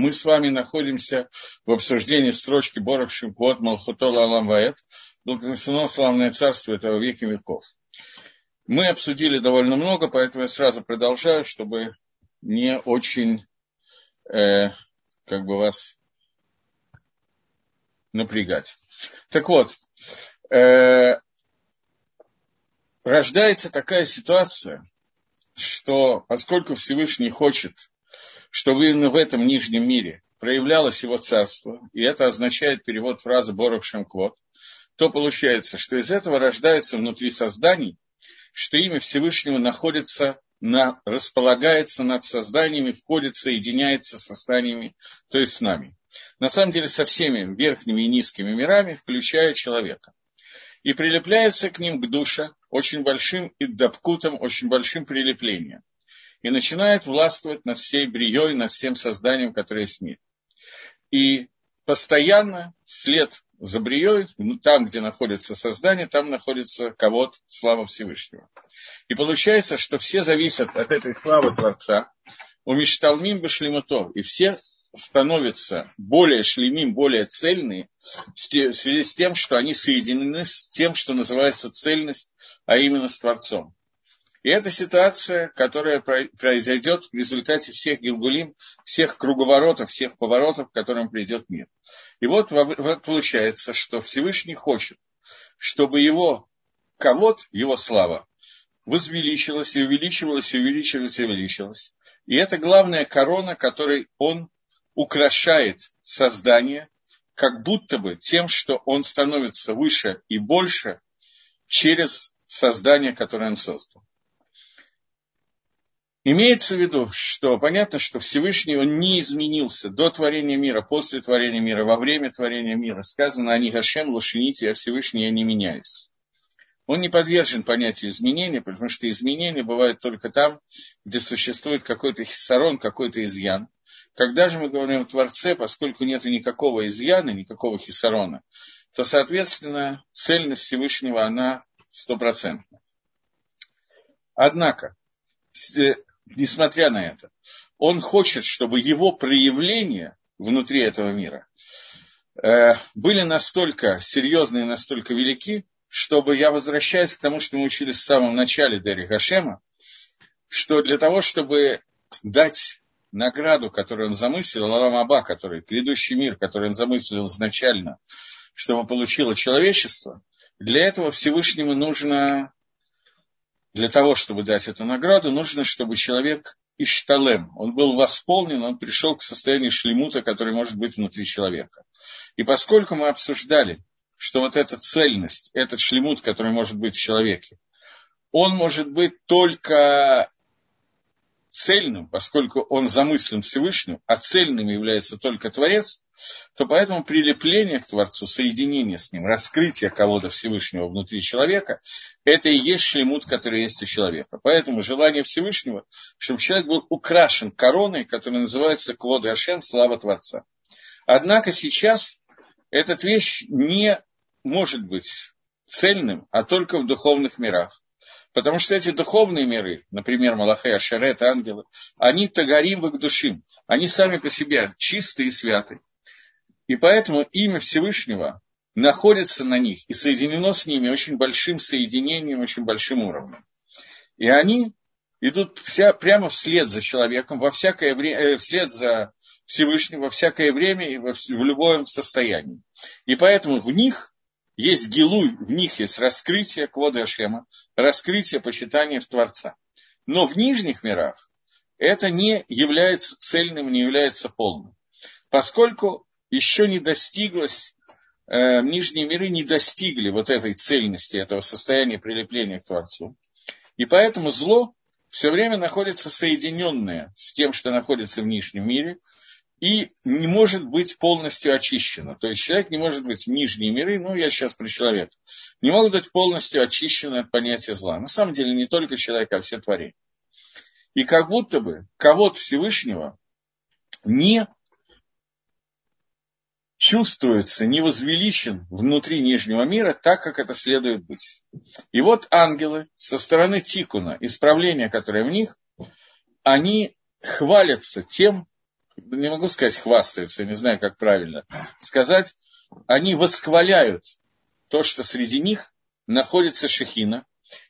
мы с вами находимся в обсуждении строчки Боровшим Квот Малхутола Алам Ваэт, благословено славное царство этого веки веков. Мы обсудили довольно много, поэтому я сразу продолжаю, чтобы не очень э, как бы вас напрягать. Так вот, э, рождается такая ситуация, что поскольку Всевышний хочет, чтобы именно в этом нижнем мире проявлялось его царство, и это означает перевод фразы Боров Шемквот, то получается, что из этого рождается внутри созданий, что имя Всевышнего находится на, располагается над созданиями, входит, соединяется с созданиями, то есть с нами. На самом деле со всеми верхними и низкими мирами, включая человека. И прилепляется к ним к душе очень большим и дабкутом, очень большим прилеплением. И начинает властвовать над всей брией, над всем созданием, которое есть в мире. И постоянно вслед за брией, ну, там, где находится создание, там находится кого-то, слава Всевышнего. И получается, что все зависят от этой славы Творца, у Мишталмим Башлимуто, и все становятся более шлемим, более цельные в связи с тем, что они соединены с тем, что называется цельность, а именно с Творцом. И это ситуация, которая произойдет в результате всех гилгулим, всех круговоротов, всех поворотов, к которым придет мир. И вот, вот получается, что Всевышний хочет, чтобы его кого-то, его слава, возвеличилась и увеличивалась, и увеличивалась, и увеличивалась. И это главная корона, которой он украшает создание, как будто бы тем, что он становится выше и больше через создание, которое он создал. Имеется в виду, что понятно, что Всевышний он не изменился до творения мира, после творения мира, во время творения мира. Сказано, они Гашем лошините, а Всевышний я не меняюсь. Он не подвержен понятию изменения, потому что изменения бывают только там, где существует какой-то хиссарон, какой-то изъян. Когда же мы говорим о Творце, поскольку нет никакого изъяна, никакого хиссарона, то, соответственно, цельность Всевышнего, она стопроцентна. Однако, несмотря на это, он хочет, чтобы его проявления внутри этого мира э, были настолько серьезны и настолько велики, чтобы я возвращаюсь к тому, что мы учились в самом начале Дери Хашема, что для того, чтобы дать награду, которую он замыслил, Алам Аба, который, грядущий мир, который он замыслил изначально, чтобы получило человечество, для этого Всевышнему нужно для того, чтобы дать эту награду, нужно, чтобы человек ишталем, он был восполнен, он пришел к состоянию шлемута, который может быть внутри человека. И поскольку мы обсуждали, что вот эта цельность, этот шлемут, который может быть в человеке, он может быть только цельным, поскольку он замыслен Всевышним, а цельным является только Творец, то поэтому прилепление к Творцу, соединение с ним, раскрытие кого-то Всевышнего внутри человека, это и есть шлемут, который есть у человека. Поэтому желание Всевышнего, чтобы человек был украшен короной, которая называется Квод Ашем, слава Творца. Однако сейчас эта вещь не может быть цельным, а только в духовных мирах. Потому что эти духовные миры, например, Малахей, Ашерет, ангелы, они тагарим в их душим. Они сами по себе чистые и святы. И поэтому имя Всевышнего находится на них и соединено с ними очень большим соединением, очень большим уровнем. И они идут вся, прямо вслед за человеком, во всякое время, э, вслед за Всевышним во всякое время и в любом состоянии. И поэтому в них есть гилуй, в них есть раскрытие Квода Ашема, раскрытие почитания в Творца. Но в нижних мирах это не является цельным, не является полным. Поскольку еще не достиглось, э, нижние миры не достигли вот этой цельности, этого состояния прилепления к Творцу. И поэтому зло все время находится соединенное с тем, что находится в нижнем мире, и не может быть полностью очищено. То есть человек не может быть в нижние миры, ну я сейчас про человека, не могут быть полностью очищены от понятия зла. На самом деле не только человек, а все творения. И как будто бы кого-то Всевышнего не чувствуется, не возвеличен внутри нижнего мира так, как это следует быть. И вот ангелы со стороны Тикуна, исправления, которое в них, они хвалятся тем, не могу сказать хвастаются, не знаю, как правильно сказать, они восхваляют то, что среди них находится Шехина,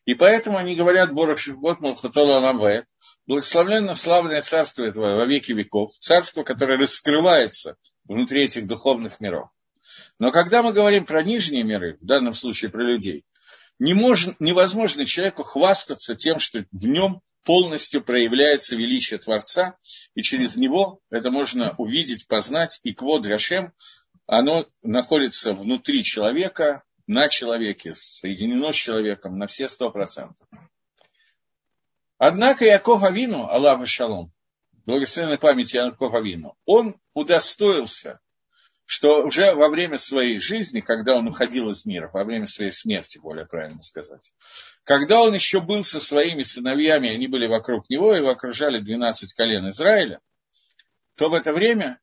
и поэтому они говорят Борох Шихгот Малхутола Ламбет, благословленно славное царство этого во веки веков, царство, которое раскрывается внутри этих духовных миров. Но когда мы говорим про нижние миры, в данном случае про людей, не мож, невозможно человеку хвастаться тем, что в нем полностью проявляется величие Творца, и через него это можно увидеть, познать, и квод Рашем, оно находится внутри человека, на человеке, соединено с человеком на все сто процентов. Однако Яков Авину, Аллах Шалом, благословенной памяти Яков Авину, он удостоился, что уже во время своей жизни, когда он уходил из мира, во время своей смерти, более правильно сказать, когда он еще был со своими сыновьями, они были вокруг него, и окружали 12 колен Израиля, то в это время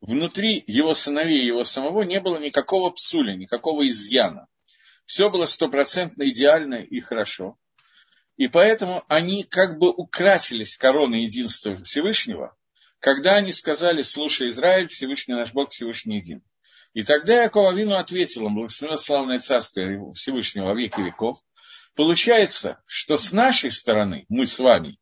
внутри его сыновей, его самого не было никакого псуля, никакого изъяна. Все было стопроцентно идеально и хорошо. И поэтому они как бы украсились короной единства Всевышнего, когда они сказали, слушай, Израиль, Всевышний наш Бог, Всевышний един. И тогда Якова Вину ответил им, благословенно славное царство Всевышнего во веки веков. Получается, что с нашей стороны, мы с вами,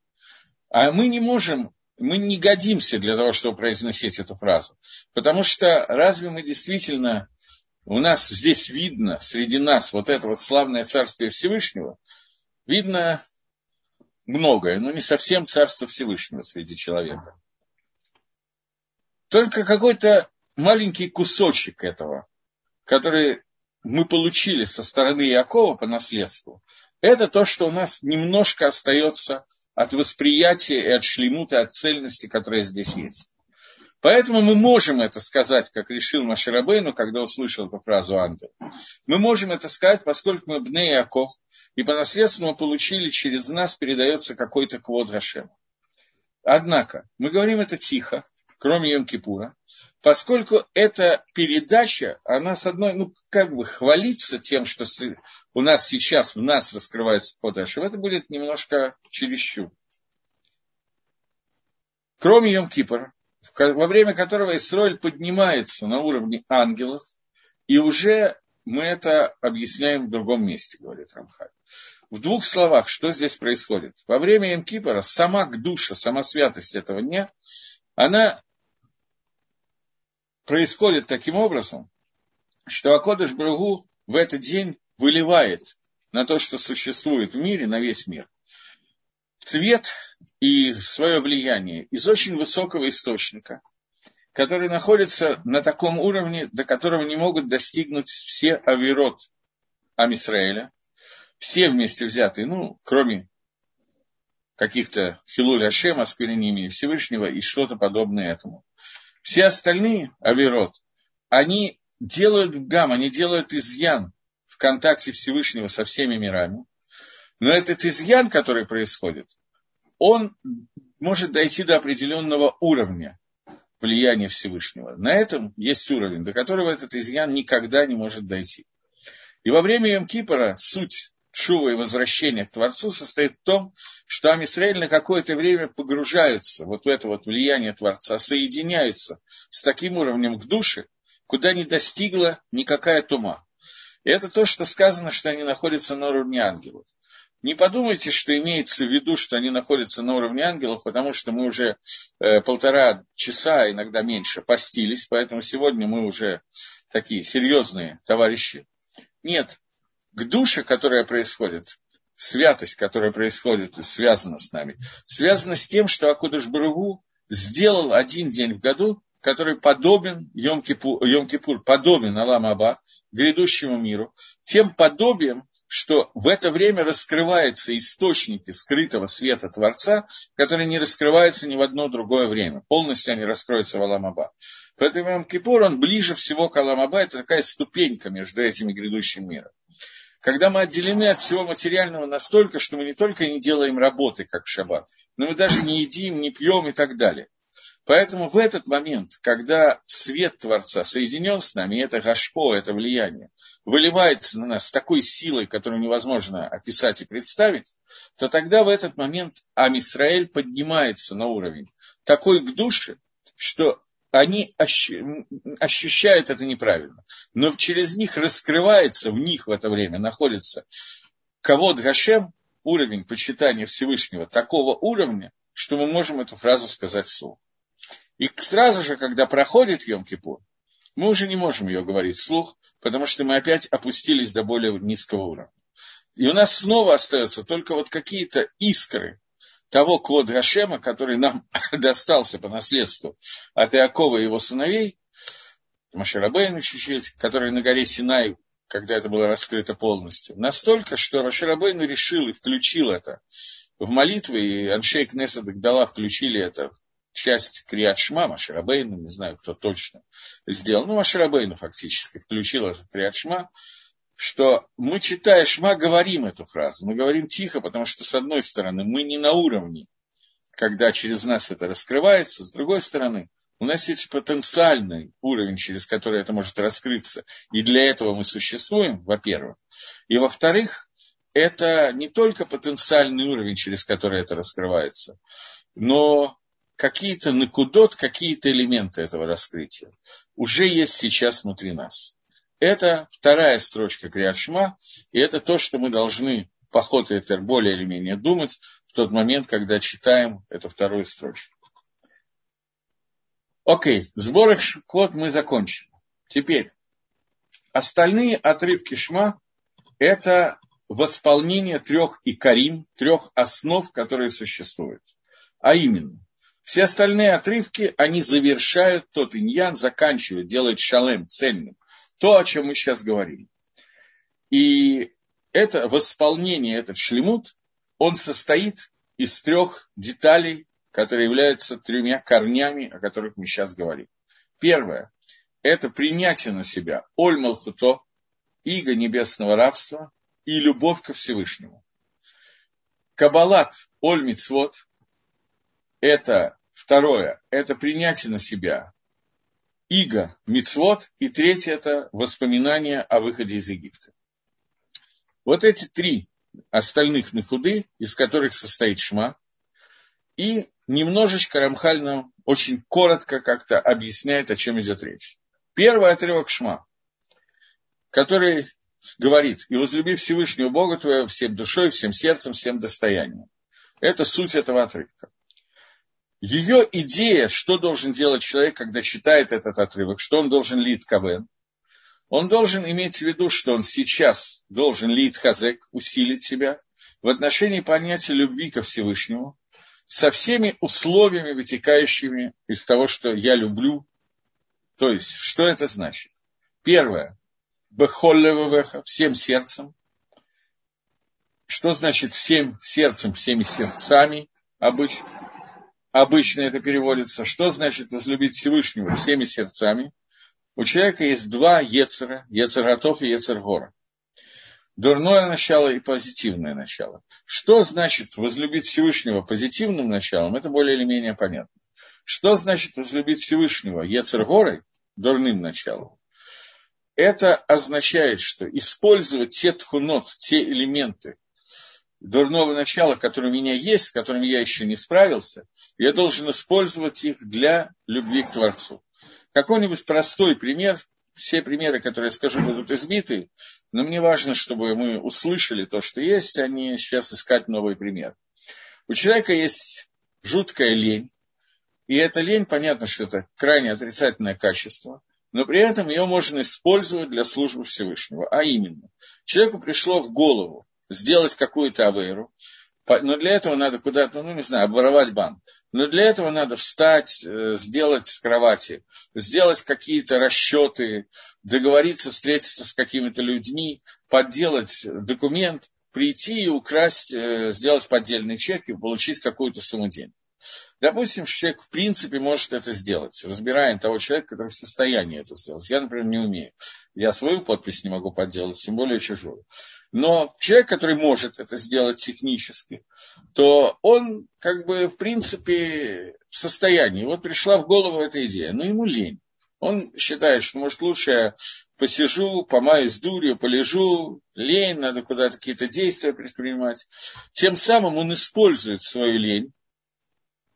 а мы не можем мы не годимся для того, чтобы произносить эту фразу. Потому что разве мы действительно, у нас здесь видно, среди нас вот это вот славное царствие Всевышнего, видно многое, но не совсем царство Всевышнего среди человека. Только какой-то маленький кусочек этого, который мы получили со стороны Якова по наследству, это то, что у нас немножко остается от восприятия и от шлемута, от цельности, которая здесь есть. Поэтому мы можем это сказать, как решил Маширабейну, когда услышал эту фразу ангел. Мы можем это сказать, поскольку мы бне Яков, и по наследству мы получили, через нас передается какой-то квод Рашем. Однако, мы говорим это тихо, кроме Йом-Кипура, поскольку эта передача, она с одной, ну, как бы хвалиться тем, что у нас сейчас, в нас раскрывается Подашев, это будет немножко чересчур. Кроме Йом-Кипура, во время которого Исроиль поднимается на уровне ангелов, и уже мы это объясняем в другом месте, говорит Рамхаль. В двух словах, что здесь происходит? Во время Йом-Кипора сама душа, сама святость этого дня, она происходит таким образом, что Акодыш Брагу в этот день выливает на то, что существует в мире, на весь мир, свет и свое влияние из очень высокого источника, который находится на таком уровне, до которого не могут достигнуть все авирот Амисраэля, все вместе взятые, ну, кроме каких-то Хилуля Шема, осквернения Всевышнего и что-то подобное этому. Все остальные Аверот, они делают гам, они делают изъян в контакте Всевышнего со всеми мирами. Но этот изъян, который происходит, он может дойти до определенного уровня влияния Всевышнего. На этом есть уровень, до которого этот изъян никогда не может дойти. И во время Йом-Кипора суть шува и возвращения к Творцу состоит в том, что Амисраэль на какое-то время погружается вот в это вот влияние Творца, соединяются с таким уровнем к душе, куда не достигла никакая тума. И это то, что сказано, что они находятся на уровне ангелов. Не подумайте, что имеется в виду, что они находятся на уровне ангелов, потому что мы уже э, полтора часа, иногда меньше, постились, поэтому сегодня мы уже такие серьезные товарищи. Нет, к душе, которая происходит, святость, которая происходит и связана с нами, связана с тем, что Акудыш Баругу сделал один день в году, который подобен Йом-Кипур, подобен Алам Аба, грядущему миру, тем подобием, что в это время раскрываются источники скрытого света Творца, которые не раскрываются ни в одно другое время. Полностью они раскроются в Аламаба. Поэтому Йом Кипур, он ближе всего к Аламаба, это такая ступенька между этими грядущим миром когда мы отделены от всего материального настолько, что мы не только не делаем работы, как в шаббат, но мы даже не едим, не пьем и так далее. Поэтому в этот момент, когда свет Творца соединен с нами, это гашпо, это влияние, выливается на нас такой силой, которую невозможно описать и представить, то тогда в этот момент Амисраэль поднимается на уровень такой к душе, что они ощущают это неправильно. Но через них раскрывается, в них в это время находится кого Гашем, уровень почитания Всевышнего такого уровня, что мы можем эту фразу сказать вслух. И сразу же, когда проходит Йом-Кипур, мы уже не можем ее говорить вслух, потому что мы опять опустились до более низкого уровня. И у нас снова остаются только вот какие-то искры того Квод Гашема, который нам достался по наследству от Иакова и его сыновей, Маширабейну чуть-чуть, который на горе Синай, когда это было раскрыто полностью, настолько, что Маширабейну решил и включил это в молитвы, и Аншей Кнессет Дала включили это в часть Криат Шма, Маширабейну, не знаю, кто точно сделал, ну, Маширабейну фактически включил этот Криат Шма, что мы, читая Шма, говорим эту фразу. Мы говорим тихо, потому что, с одной стороны, мы не на уровне, когда через нас это раскрывается, с другой стороны, у нас есть потенциальный уровень, через который это может раскрыться, и для этого мы существуем, во-первых. И во-вторых, это не только потенциальный уровень, через который это раскрывается, но какие-то накудот, какие-то элементы этого раскрытия уже есть сейчас внутри нас. Это вторая строчка Криашма, и это то, что мы должны по ходу Этер более или менее думать в тот момент, когда читаем эту вторую строчку. Окей, сборы код мы закончили. Теперь, остальные отрывки Шма – это восполнение трех икарим, трех основ, которые существуют. А именно, все остальные отрывки, они завершают тот иньян, заканчивают, делают шалем цельным то, о чем мы сейчас говорим. И это восполнение, этот шлемут, он состоит из трех деталей, которые являются тремя корнями, о которых мы сейчас говорим. Первое – это принятие на себя Оль Малхуто, иго небесного рабства и любовь ко Всевышнему. Кабалат Оль это второе, это принятие на себя иго, мицвод, и третье – это воспоминания о выходе из Египта. Вот эти три остальных нахуды, из которых состоит шма, и немножечко Рамхаль нам очень коротко как-то объясняет, о чем идет речь. Первый отрывок шма, который говорит, и возлюби Всевышнего Бога твоего всем душой, всем сердцем, всем достоянием. Это суть этого отрывка. Ее идея, что должен делать человек, когда читает этот отрывок, что он должен лить кавен, он должен иметь в виду, что он сейчас должен лить хазек, усилить себя в отношении понятия любви ко Всевышнему, со всеми условиями, вытекающими из того, что я люблю. То есть, что это значит? Первое. Бехоллевевеха, всем сердцем. Что значит всем сердцем, всеми сердцами обычно? Обычно это переводится, что значит возлюбить Всевышнего всеми сердцами. У человека есть два Ецера, Ецератов и Ецергора. Дурное начало и позитивное начало. Что значит возлюбить Всевышнего позитивным началом, это более или менее понятно. Что значит возлюбить Всевышнего Ецергорой, дурным началом? Это означает, что использовать те тхунот, те элементы, дурного начала, которое у меня есть, с которым я еще не справился, я должен использовать их для любви к Творцу. Какой-нибудь простой пример, все примеры, которые я скажу, будут избиты, но мне важно, чтобы мы услышали то, что есть, а не сейчас искать новый пример. У человека есть жуткая лень, и эта лень, понятно, что это крайне отрицательное качество, но при этом ее можно использовать для службы Всевышнего. А именно, человеку пришло в голову, сделать какую-то авейру, но для этого надо куда-то, ну, не знаю, обворовать банк. Но для этого надо встать, э, сделать с кровати, сделать какие-то расчеты, договориться, встретиться с какими-то людьми, подделать документ, прийти и украсть, э, сделать поддельный чек и получить какую-то сумму денег. Допустим, человек в принципе может это сделать, разбираем того человека, который в состоянии это сделать. Я, например, не умею. Я свою подпись не могу подделать, тем более чужую. Но человек, который может это сделать технически, то он как бы в принципе в состоянии. Вот пришла в голову эта идея, но ему лень. Он считает, что, может, лучше я посижу, помаюсь дурью, полежу, лень, надо куда-то какие-то действия предпринимать. Тем самым он использует свою лень,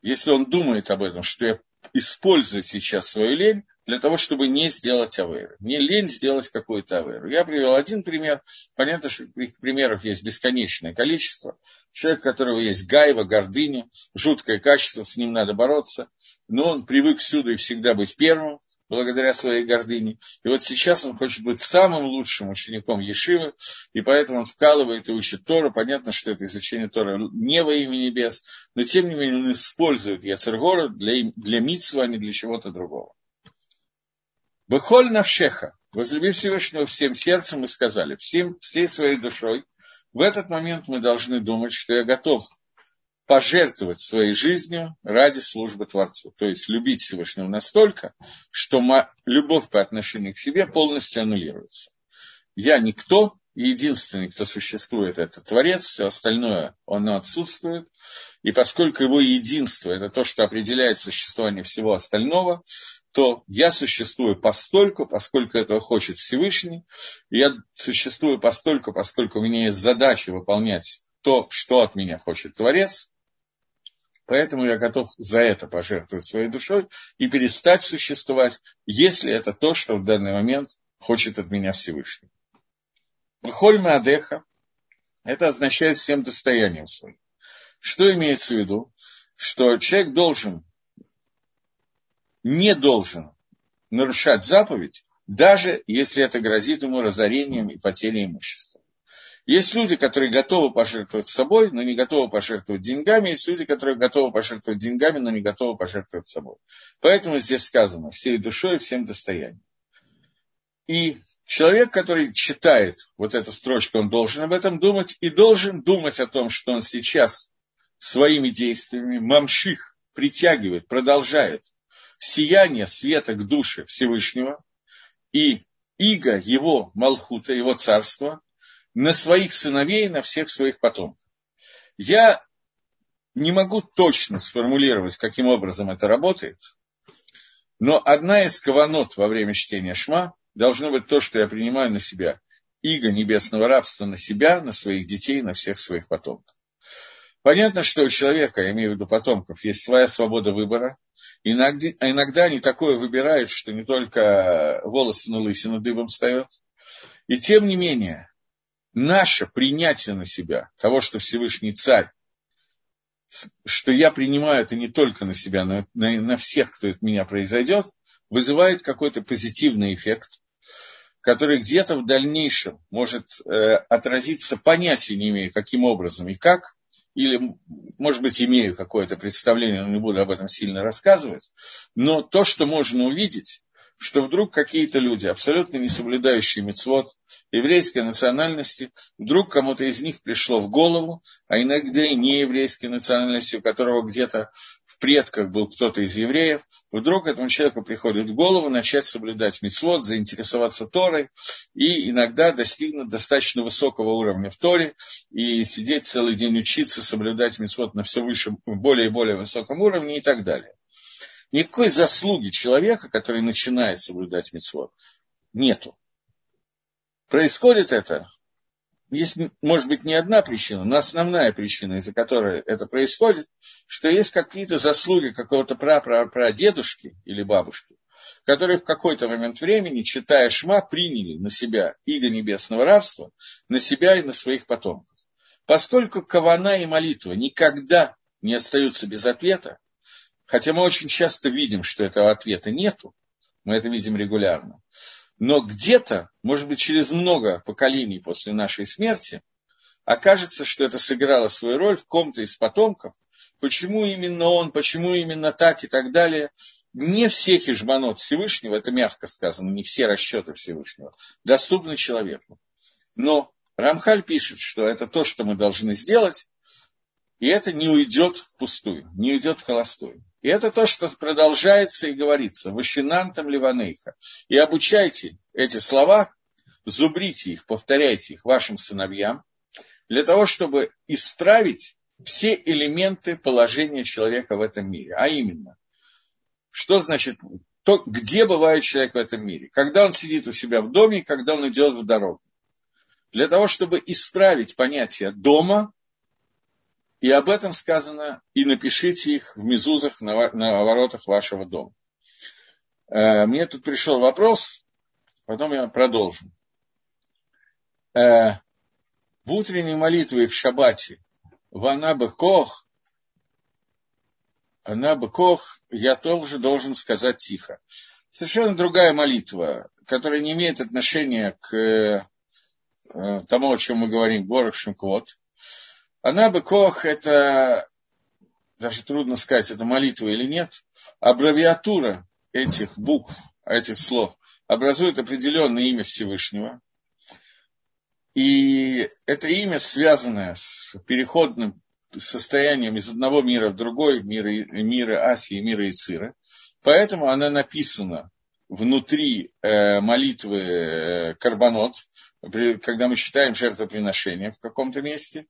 если он думает об этом, что я использует сейчас свою лень для того, чтобы не сделать аверу. Не лень сделать какую-то аверу. Я привел один пример. Понятно, что примеров есть бесконечное количество. Человек, у которого есть гайва, гордыня, жуткое качество, с ним надо бороться. Но он привык всюду и всегда быть первым благодаря своей гордыне. И вот сейчас он хочет быть самым лучшим учеником Ешивы, и поэтому он вкалывает и учит Тору. Понятно, что это изучение Тора не во имя небес, но тем не менее он использует Яцергору для, для митсва, а не для чего-то другого. Бехоль навшеха, возлюби Всевышнего всем сердцем, мы сказали, всем, всей своей душой. В этот момент мы должны думать, что я готов пожертвовать своей жизнью ради службы Творцу. То есть любить Всевышнего настолько, что любовь по отношению к себе полностью аннулируется. Я никто, единственный, кто существует, это Творец, все остальное, оно отсутствует. И поскольку его единство – это то, что определяет существование всего остального, то я существую постольку, поскольку этого хочет Всевышний, и я существую постольку, поскольку у меня есть задача выполнять то, что от меня хочет Творец, поэтому я готов за это пожертвовать своей душой и перестать существовать, если это то, что в данный момент хочет от меня Всевышний. Холь Адеха – это означает всем достоянием своим. Что имеется в виду? Что человек должен не должен нарушать заповедь, даже если это грозит ему разорением и потерей имущества. Есть люди, которые готовы пожертвовать собой, но не готовы пожертвовать деньгами. Есть люди, которые готовы пожертвовать деньгами, но не готовы пожертвовать собой. Поэтому здесь сказано всей душой всем достоянием. И человек, который читает вот эту строчку, он должен об этом думать и должен думать о том, что он сейчас своими действиями мамших притягивает, продолжает сияние света к душе Всевышнего и иго его Малхута, его царства, на своих сыновей на всех своих потомков. Я не могу точно сформулировать, каким образом это работает, но одна из каванот во время чтения Шма должно быть то, что я принимаю на себя иго небесного рабства на себя, на своих детей, на всех своих потомков. Понятно, что у человека, я имею в виду потомков, есть своя свобода выбора. Иногда, иногда они такое выбирают, что не только волосы на лысину дыбом встает. И тем не менее, наше принятие на себя того, что Всевышний Царь, что я принимаю это не только на себя, но на, на всех, кто от меня произойдет, вызывает какой-то позитивный эффект, который где-то в дальнейшем может э, отразиться, понятия не имея, каким образом и как, или, может быть, имею какое-то представление, но не буду об этом сильно рассказывать, но то, что можно увидеть, что вдруг какие-то люди, абсолютно не соблюдающие мецвод еврейской национальности, вдруг кому-то из них пришло в голову, а иногда и не еврейской национальности, у которого где-то в предках был кто-то из евреев, вдруг этому человеку приходит в голову начать соблюдать мецвод, заинтересоваться Торой и иногда достигнуть достаточно высокого уровня в Торе и сидеть целый день учиться, соблюдать мецвод на все выше, более и более высоком уровне и так далее. Никакой заслуги человека, который начинает соблюдать митцвот, нету. Происходит это, есть, может быть, не одна причина, но основная причина, из-за которой это происходит, что есть какие-то заслуги какого-то прадедушки или бабушки, которые в какой-то момент времени, читая Шма, приняли на себя иго небесного рабства, на себя и на своих потомков. Поскольку кавана и молитва никогда не остаются без ответа, Хотя мы очень часто видим, что этого ответа нету, мы это видим регулярно. Но где-то, может быть, через много поколений после нашей смерти, окажется, что это сыграло свою роль в ком-то из потомков. Почему именно он, почему именно так и так далее. Не все хижбанот Всевышнего, это мягко сказано, не все расчеты Всевышнего, доступны человеку. Но Рамхаль пишет, что это то, что мы должны сделать, и это не уйдет впустую, не уйдет холостую. И это то, что продолжается и говорится. Вашинантам ливанейха. И обучайте эти слова, зубрите их, повторяйте их вашим сыновьям, для того, чтобы исправить все элементы положения человека в этом мире. А именно, что значит, то, где бывает человек в этом мире. Когда он сидит у себя в доме, когда он идет в дорогу. Для того, чтобы исправить понятие дома И об этом сказано, и напишите их в мезузах на, воротах вашего дома. Э, мне тут пришел вопрос, потом я продолжу. Э, в утренней молитве в шаббате в Анабекох, Анабекох я тоже должен сказать тихо. Совершенно другая молитва, которая не имеет отношения к э, тому, о чем мы говорим, Борох Шимквот. Она бы кох, это даже трудно сказать, это молитва или нет, аббревиатура этих букв, этих слов образует определенное имя Всевышнего. И это имя, связанное с переходным состоянием из одного мира в другой, мира, мира Асии, мира Ицира. Поэтому она написана внутри э, молитвы э, Карбонот, когда мы читаем жертвоприношение в каком-то месте.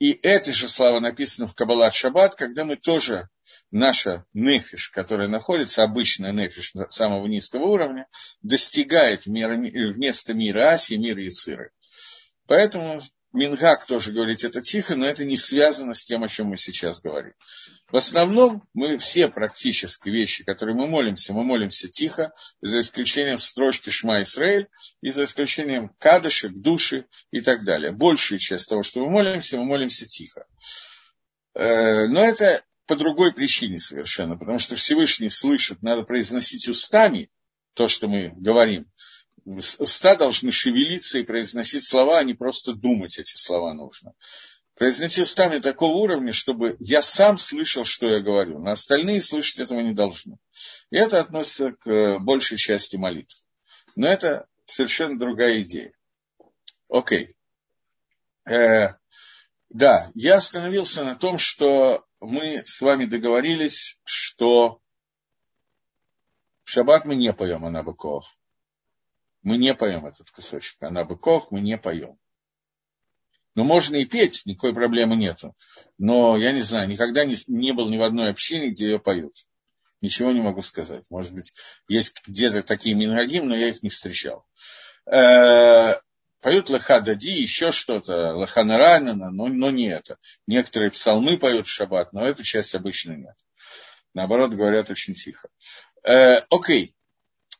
И эти же слова написаны в Каббалат Шаббат, когда мы тоже, наша нефиш, которая находится, обычная нефиш самого низкого уровня, достигает мира, вместо мира Аси, мира Яциры. Поэтому Мингак тоже говорит это тихо, но это не связано с тем, о чем мы сейчас говорим. В основном мы все практически вещи, которые мы молимся, мы молимся тихо, за исключением строчки Шма Исраэль и за исключением кадышек, души и так далее. Большая часть того, что мы молимся, мы молимся тихо. Э, но это по другой причине совершенно, потому что Всевышний слышит, надо произносить устами то, что мы говорим, уста должны шевелиться и произносить слова, а не просто думать эти слова нужно. Произносить устами такого уровня, чтобы я сам слышал, что я говорю, но остальные слышать этого не должны. И это относится к э, большей части молитв. Но это совершенно другая идея. Окей. Э, да, я остановился на том, что мы с вами договорились, что в шаббат мы не поем Анабаков мы не поем этот кусочек. А на быков мы не поем. Ну, можно и петь, никакой проблемы нету. Но, я не знаю, никогда не, не был ни в одной общине, где ее поют. Ничего не могу сказать. Может быть, есть где-то такие мингагим, но я их не встречал. Э-э- поют лаха дади, еще что-то, лаха наранена, но, но не это. Некоторые псалмы поют в шаббат, но эту часть обычно нет. Наоборот, говорят очень тихо. Э, окей.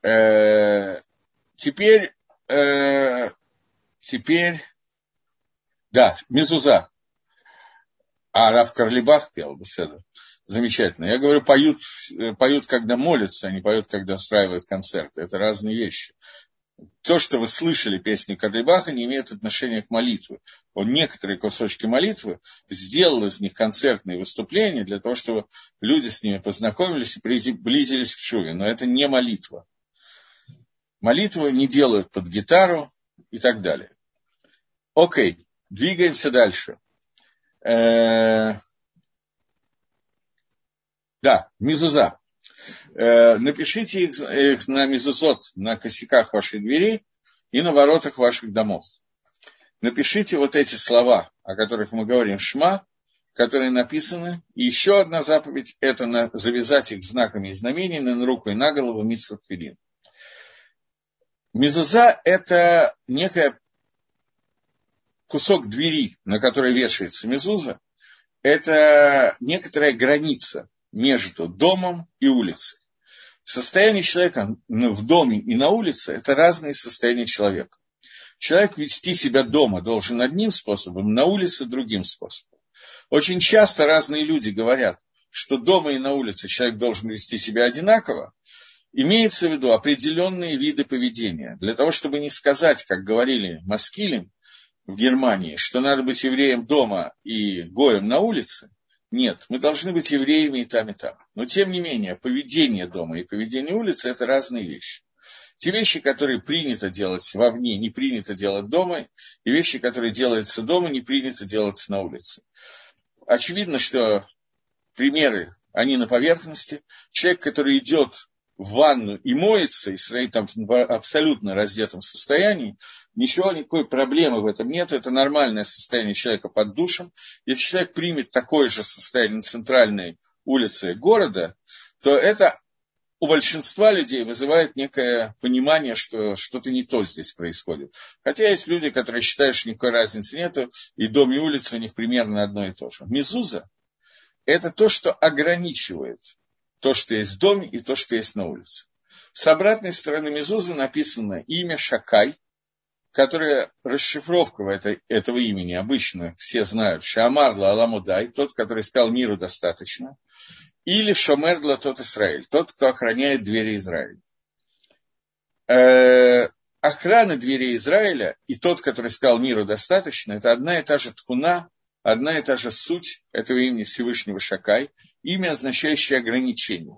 Э, Теперь, э, теперь, да, Мезуза. А Раф Карлибах пел, беседу. Замечательно. Я говорю, поют, поют, когда молятся, а не поют, когда устраивают концерты. Это разные вещи. То, что вы слышали песни Карлибаха, не имеет отношения к молитве. Он некоторые кусочки молитвы сделал из них концертные выступления для того, чтобы люди с ними познакомились и приблизились к Шуве. Но это не молитва молитву не делают под гитару и так далее. Окей, двигаемся дальше. Э, да, мизуза. Э, напишите их, на мизузот, на косяках вашей двери и на воротах ваших домов. Напишите вот эти слова, о которых мы говорим, шма, которые написаны. И еще одна заповедь – это на, завязать их знаками и знамениями на руку и на голову митсвот Мезуза – это некая кусок двери, на которой вешается мезуза. Это некоторая граница между домом и улицей. Состояние человека в доме и на улице – это разные состояния человека. Человек вести себя дома должен одним способом, на улице – другим способом. Очень часто разные люди говорят, что дома и на улице человек должен вести себя одинаково, Имеется в виду определенные виды поведения. Для того, чтобы не сказать, как говорили Маскилим в Германии, что надо быть евреем дома и гоем на улице, нет, мы должны быть евреями и там, и там. Но, тем не менее, поведение дома и поведение улицы – это разные вещи. Те вещи, которые принято делать вовне, не принято делать дома, и вещи, которые делаются дома, не принято делать на улице. Очевидно, что примеры, они на поверхности. Человек, который идет в ванну и моется, и стоит там в абсолютно раздетом состоянии, ничего, никакой проблемы в этом нет, это нормальное состояние человека под душем. Если человек примет такое же состояние на центральной улице города, то это у большинства людей вызывает некое понимание, что что-то не то здесь происходит. Хотя есть люди, которые считают, что никакой разницы нет, и дом и улица у них примерно одно и то же. Мезуза – это то, что ограничивает то, что есть в доме, и то, что есть на улице. С обратной стороны Мезузы написано имя Шакай, которое расшифровка это, этого имени обычно все знают. Шамарла Аламудай, тот, который сказал миру достаточно или Шомердла тот Израиль, тот, кто охраняет двери Израиля. Э, охрана двери Израиля и тот, который сказал миру достаточно, это одна и та же ткуна, одна и та же суть этого имени Всевышнего Шакай, имя, означающее ограничение.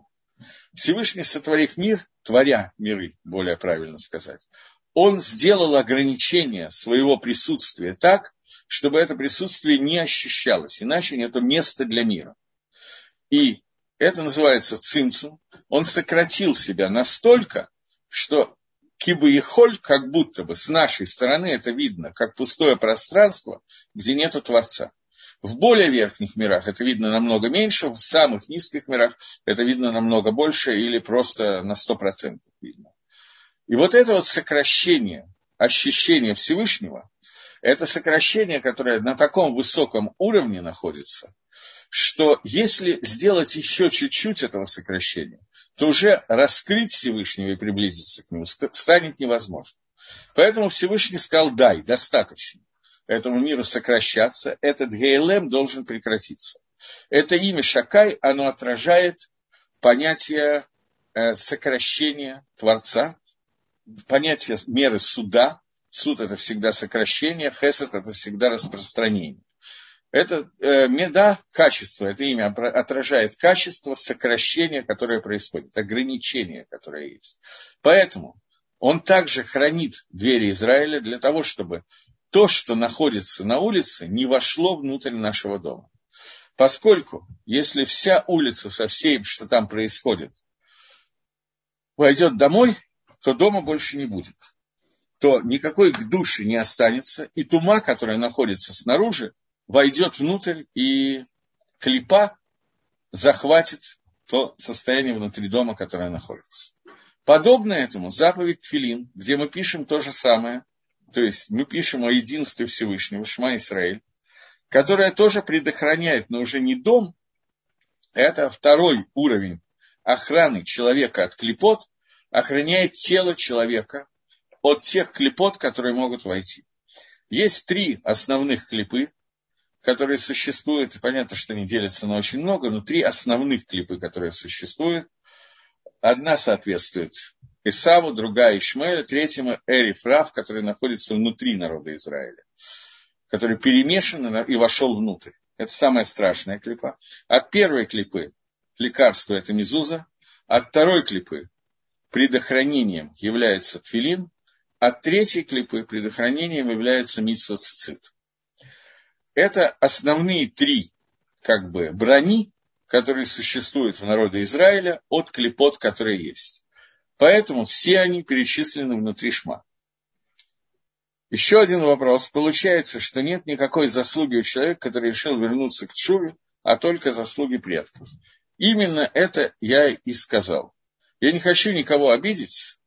Всевышний, сотворив мир, творя миры, более правильно сказать, он сделал ограничение своего присутствия так, чтобы это присутствие не ощущалось, иначе нет места для мира. И это называется цимцум, он сократил себя настолько, что кибы и холь, как будто бы с нашей стороны это видно, как пустое пространство, где нету Творца. В более верхних мирах это видно намного меньше, в самых низких мирах это видно намного больше или просто на 100% видно. И вот это вот сокращение ощущения Всевышнего, это сокращение, которое на таком высоком уровне находится, что если сделать еще чуть-чуть этого сокращения, то уже раскрыть Всевышнего и приблизиться к нему станет невозможно. Поэтому Всевышний сказал, дай, достаточно этому миру сокращаться, этот ГЛМ должен прекратиться. Это имя Шакай, оно отражает понятие э, сокращения Творца, понятие меры суда. Суд – это всегда сокращение, хесед – это всегда распространение. Это э, меда, качество, это имя отражает качество сокращения, которое происходит, ограничение, которое есть. Поэтому он также хранит двери Израиля для того, чтобы то, что находится на улице, не вошло внутрь нашего дома. Поскольку, если вся улица со всем, что там происходит, войдет домой, то дома больше не будет. То никакой к душе не останется, и тума, которая находится снаружи, войдет внутрь, и клипа захватит то состояние внутри дома, которое находится. Подобно этому заповедь Филин, где мы пишем то же самое, то есть мы пишем о единстве Всевышнего, Шма Исраиль, которая тоже предохраняет, но уже не дом, это второй уровень охраны человека от клепот, охраняет тело человека от тех клепот, которые могут войти. Есть три основных клипы, которые существуют, понятно, что они делятся на очень много, но три основных клипы, которые существуют. Одна соответствует Исаву, другая Ишмаэлю, третьему Эрифрав, который находится внутри народа Израиля, который перемешан и вошел внутрь. Это самая страшная клипа. От первой клипы лекарство – это мизуза, от второй клипы предохранением является тфилин, от третьей клипы предохранением является митсва цицит. Это основные три как бы брони, которые существуют в народе Израиля от клепот, которые есть. Поэтому все они перечислены внутри шма. Еще один вопрос. Получается, что нет никакой заслуги у человека, который решил вернуться к Чуве, а только заслуги предков. Именно это я и сказал. Я не хочу никого обидеть,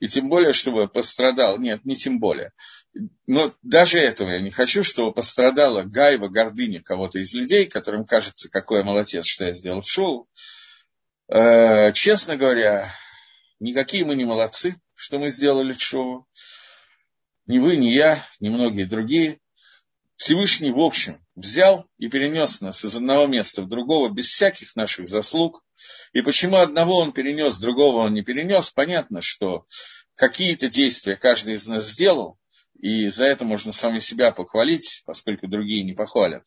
и тем более, чтобы пострадал. Нет, не тем более. Но даже этого я не хочу, чтобы пострадала гайва, гордыня кого-то из людей, которым кажется, какой я молодец, что я сделал шоу. Э, честно говоря, никакие мы не молодцы, что мы сделали шоу. Ни вы, ни я, ни многие другие. Всевышний, в общем, взял и перенес нас из одного места в другого без всяких наших заслуг. И почему одного он перенес, другого он не перенес, понятно, что какие-то действия каждый из нас сделал, и за это можно сами себя похвалить, поскольку другие не похвалят.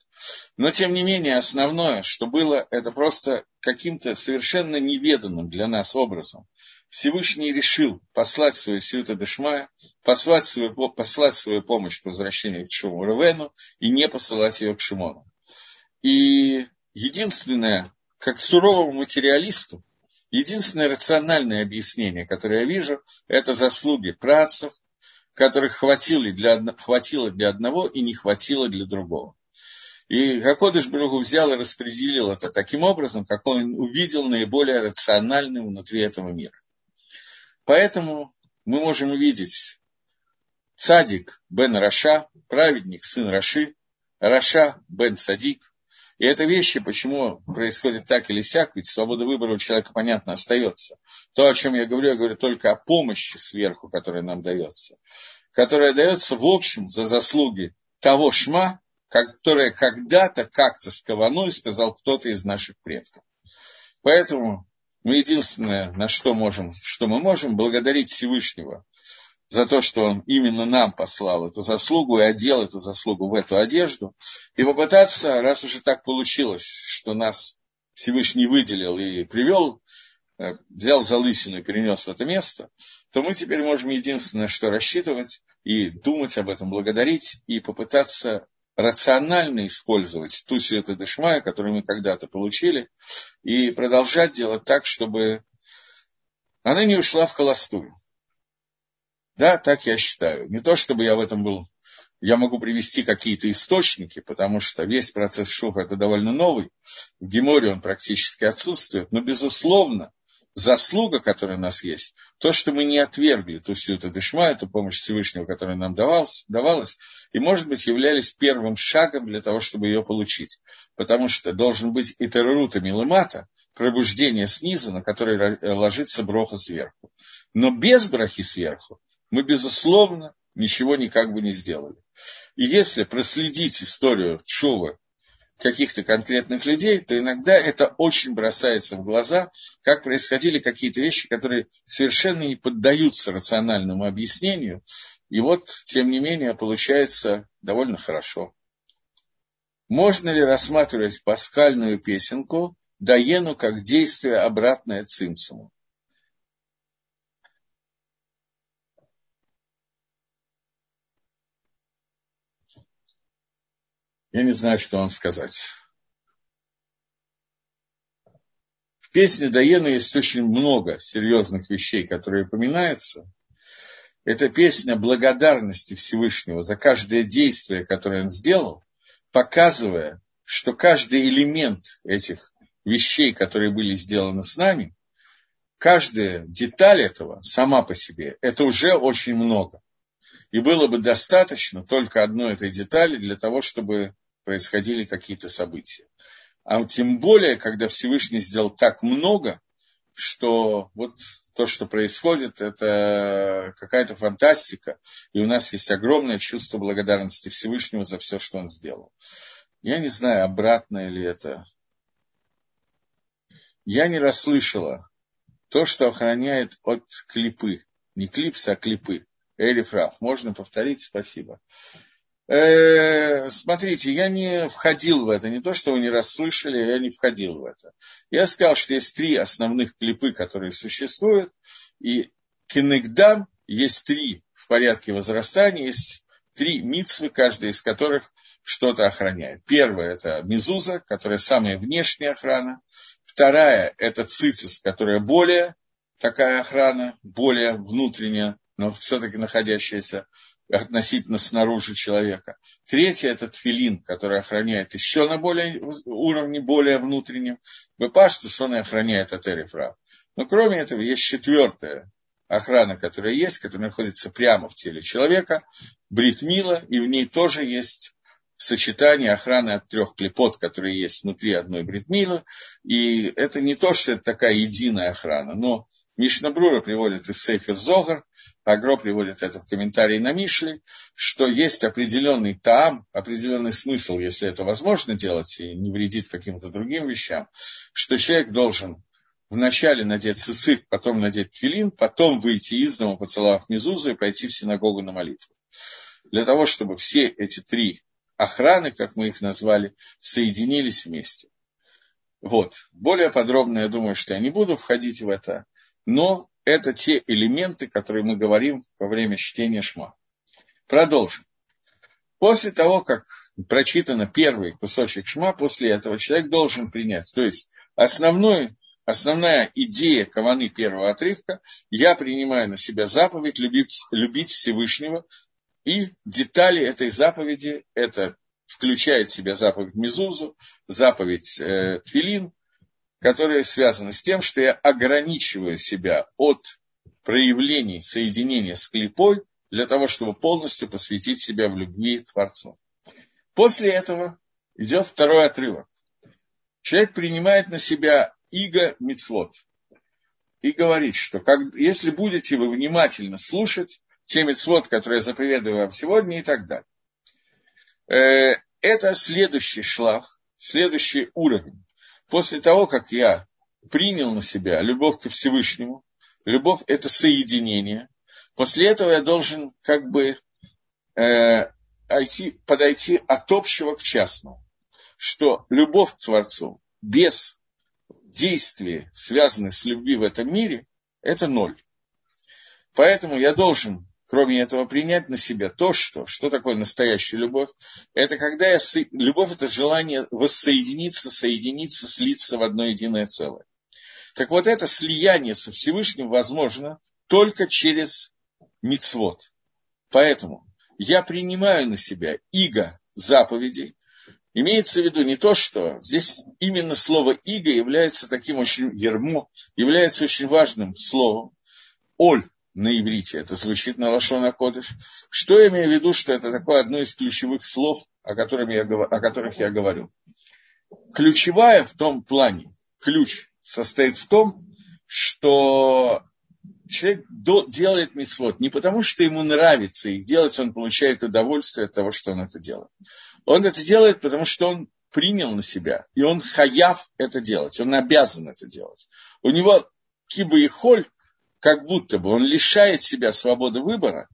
Но, тем не менее, основное, что было, это просто каким-то совершенно неведанным для нас образом. Всевышний решил послать свою Сиута Дешмая, послать свою, послать свою помощь к возвращению к Шуму Ревену и не посылать ее к Шимону. И единственное, как суровому материалисту, единственное рациональное объяснение, которое я вижу, это заслуги працев, которых хватило для, хватило для одного и не хватило для другого. И Гакодыш Бругу взял и распределил это таким образом, как он увидел наиболее рациональным внутри этого мира. Поэтому мы можем увидеть צדיק בן רשע, праведник, сын Раши, רשע בן צדיק. И это вещи, почему происходит так или сяк, ведь свобода выбора у человека, понятно, остается. То, о чем я говорю, я говорю только о помощи сверху, которая нам дается. Которая дается в общем за заслуги того шма, которое когда-то как-то и сказал кто-то из наших предков. Поэтому мы единственное, на что можем, что мы можем, благодарить Всевышнего за то, что он именно нам послал эту заслугу и одел эту заслугу в эту одежду, и попытаться, раз уже так получилось, что нас Всевышний выделил и привел, э, взял за лысину и перенес в это место, то мы теперь можем единственное, что рассчитывать и думать об этом, благодарить и попытаться рационально использовать ту свету Дешмая, которую мы когда-то получили, и продолжать делать так, чтобы она не ушла в холостую. Да, так я считаю. Не то, чтобы я в этом был... Я могу привести какие-то источники, потому что весь процесс шуфа это довольно новый. В Геморе он практически отсутствует. Но, безусловно, заслуга, которая у нас есть, то, что мы не отвергли ту сюта дешма, эту помощь Всевышнего, которая нам давалась, давалась, и, может быть, являлись первым шагом для того, чтобы ее получить. Потому что должен быть и террута милымата, пробуждение снизу, на которое ложится броха сверху. Но без брахи сверху мы, безусловно, ничего никак бы не сделали. И если проследить историю Чува каких-то конкретных людей, то иногда это очень бросается в глаза, как происходили какие-то вещи, которые совершенно не поддаются рациональному объяснению. И вот, тем не менее, получается довольно хорошо. Можно ли рассматривать паскальную песенку Даену как действие обратное цимсуму? Я не знаю, что вам сказать. В песне Даена есть очень много серьезных вещей, которые упоминаются. Это песня благодарности Всевышнего за каждое действие, которое он сделал, показывая, что каждый элемент этих вещей, которые были сделаны с нами, каждая деталь этого сама по себе, это уже очень много. И было бы достаточно только одной этой детали для того, чтобы происходили какие-то события. А тем более, когда Всевышний сделал так много, что вот то, что происходит, это какая-то фантастика, и у нас есть огромное чувство благодарности Всевышнему за все, что он сделал. Я не знаю, обратно ли это. Я не расслышала то, что охраняет от клипы. Не клипса, а клипы. Элифраф. Можно повторить? Спасибо. Э, смотрите, я не входил в это, не то, что вы не расслышали, я не входил в это. Я сказал, что есть три основных клипы, которые существуют, и кинегдам есть три в порядке возрастания, есть три мицвы, каждая из которых что-то охраняет. Первая – это мизуза, которая самая внешняя охрана. Вторая – это цицис, которая более такая охрана, более внутренняя, но все-таки находящаяся относительно снаружи человека. Третье – это тфилин, который охраняет еще на более, уровне более внутреннем. Бепаштус он и охраняет от Эрифра. Но кроме этого есть четвертая охрана, которая есть, которая находится прямо в теле человека, бритмила, и в ней тоже есть сочетание охраны от трех клепот, которые есть внутри одной бритмилы. И это не то, что это такая единая охрана, но Мишнабрура приводит из Сейфер Зогар, Агро приводит это в комментарии на Мишли, что есть определенный таам, определенный смысл, если это возможно делать и не вредит каким-то другим вещам, что человек должен вначале надеть цицит, потом надеть филин, потом выйти из дома, поцеловав Мезузу и пойти в синагогу на молитву. Для того, чтобы все эти три охраны, как мы их назвали, соединились вместе. Вот. Более подробно, я думаю, что я не буду входить в это но это те элементы, которые мы говорим во время чтения Шма. Продолжим. После того, как прочитано первый кусочек Шма, после этого человек должен принять. То есть основной, основная идея каваны первого отрывка, я принимаю на себя заповедь любить, любить Всевышнего, и детали этой заповеди – это включает в себя заповедь Мизузу, заповедь э, Твилин, которые связаны с тем, что я ограничиваю себя от проявлений соединения с клипой для того, чтобы полностью посвятить себя в любви Творцу. После этого идет второй отрывок. Человек принимает на себя иго мицвод и говорит, что как, если будете вы внимательно слушать те мицвод, которые я заповедую вам сегодня и так далее. Э, это следующий шлаг, следующий уровень. После того, как я принял на себя любовь ко Всевышнему, любовь – это соединение, после этого я должен как бы э, подойти от общего к частному, что любовь к Творцу без действия, связанных с любви в этом мире, это ноль. Поэтому я должен кроме этого, принять на себя то, что, что такое настоящая любовь. Это когда я, любовь – это желание воссоединиться, соединиться, слиться в одно единое целое. Так вот, это слияние со Всевышним возможно только через мицвод. Поэтому я принимаю на себя иго заповедей. Имеется в виду не то, что здесь именно слово иго является таким очень ермо, является очень важным словом. Оль на иврите, это звучит на Лашона Кодыш. Что я имею в виду, что это такое одно из ключевых слов, о, которых я, о которых я говорю. Ключевая в том плане, ключ состоит в том, что человек делает мисвод не потому, что ему нравится их делать, он получает удовольствие от того, что он это делает. Он это делает, потому что он принял на себя, и он хаяв это делать, он обязан это делать. У него киба и холь как будто бы он лишает себя свободы выбора,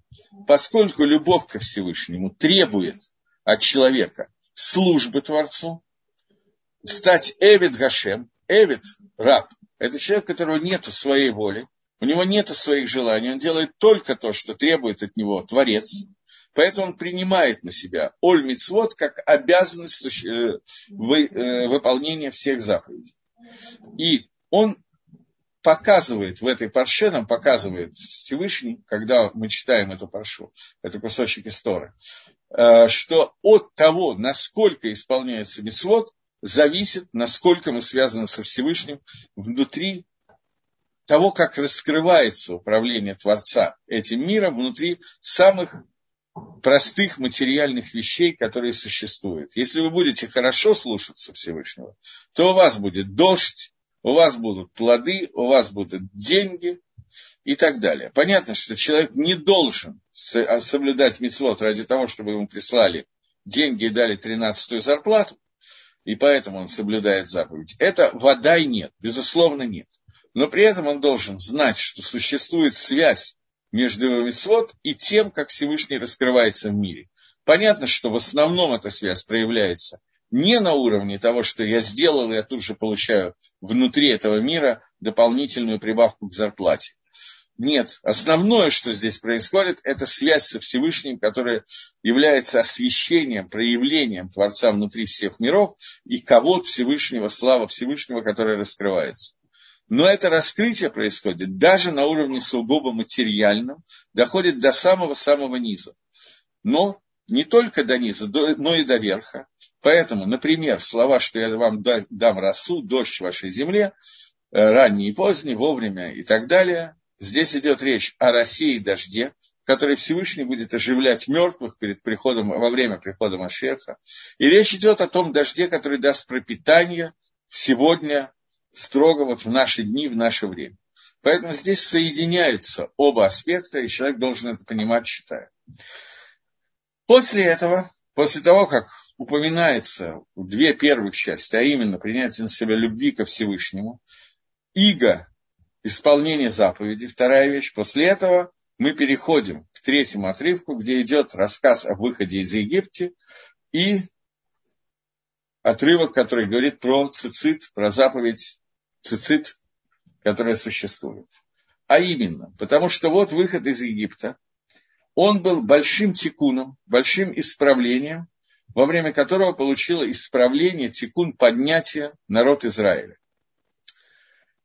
поскольку любовь ко Всевышнему требует от человека службы Творцу, стать Эвид Гашем, Эвид, раб, это человек, у которого нет своей воли, у него нет своих желаний, он делает только то, что требует от него Творец, поэтому он принимает на себя Оль Мицвод как обязанность э, э, выполнения всех заповедей. И он показывает в этой парше, нам показывает Всевышний, когда мы читаем эту паршу, это кусочек истории, э, что от того, насколько исполняется митцвот, зависит, насколько мы связаны со Всевышним внутри того, как раскрывается управление Творца этим миром, внутри самых простых материальных вещей, которые существуют. Если вы будете хорошо слушаться Всевышнего, то у вас будет дождь, у вас будут плоды, у вас будут деньги и так далее. Понятно, что человек не должен а, соблюдать митцвот ради того, чтобы ему прислали деньги и дали тринадцатую зарплату, и поэтому он соблюдает заповедь. Это вода и нет, безусловно нет. Но при этом он должен знать, что существует связь между митцвот и тем, как Всевышний раскрывается в мире. Понятно, что в основном эта связь проявляется не на уровне того, что я сделал, я тут же получаю внутри этого мира дополнительную прибавку к зарплате. Нет, основное, что здесь происходит, это связь со Всевышним, которая является освящением, проявлением Творца внутри всех миров и кого Всевышнего, слава Всевышнего, которая раскрывается. Но это раскрытие происходит даже на уровне сугубо материальном, доходит до самого-самого низа. Но не только до низа, но и до верха. Поэтому, например, слова, что я вам дам росу, дождь в вашей земле, э, ранний и поздний, вовремя и так далее. Здесь идет речь о росе и дожде, который Всевышний будет оживлять мертвых перед приходом, во время прихода Машеха. И речь идет о том дожде, который даст пропитание сегодня, строго вот в наши дни, в наше время. Поэтому здесь соединяются оба аспекта, и человек должен это понимать, читая. После этого, после того, как упоминается две первых части, а именно принятие на себя любви ко Всевышнему, иго, исполнение заповеди, вторая вещь, после этого мы переходим к третьему отрывку, где идет рассказ о выходе из Египта и отрывок, который говорит про цицит, про заповедь цицит, которая существует. А именно, потому что вот выход из Египта – он был большим тикуном, большим исправлением, во время которого получило исправление, тикун, поднятие народ Израиля.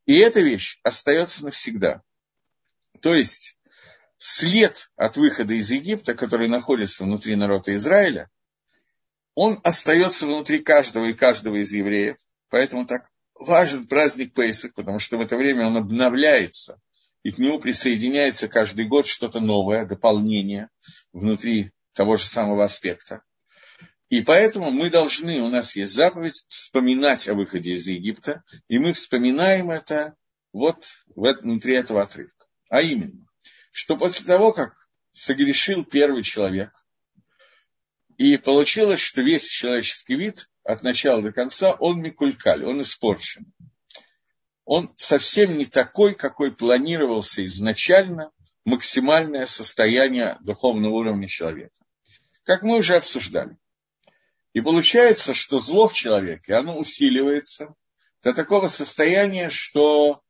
И эта вещь остается навсегда. То есть след от выхода из Египта, который находится внутри народа Израиля, он остается внутри каждого и каждого из евреев. Поэтому так важен праздник Пейсах, потому что в это время он обновляется, и к нему присоединяется каждый год что-то новое, дополнение внутри того же самого аспекта. И поэтому мы должны, у нас есть заповедь, вспоминать о выходе из Египта, и мы вспоминаем это вот внутри этого отрывка. А именно, что после того, как согрешил первый человек, и получилось, что весь человеческий вид от начала до конца, он микулькаль, он испорчен. Он совсем не такой, какой планировался изначально максимальное состояние духовного уровня человека. Как мы уже обсуждали. И получается, что зло в человеке, оно усиливается до такого состояния, что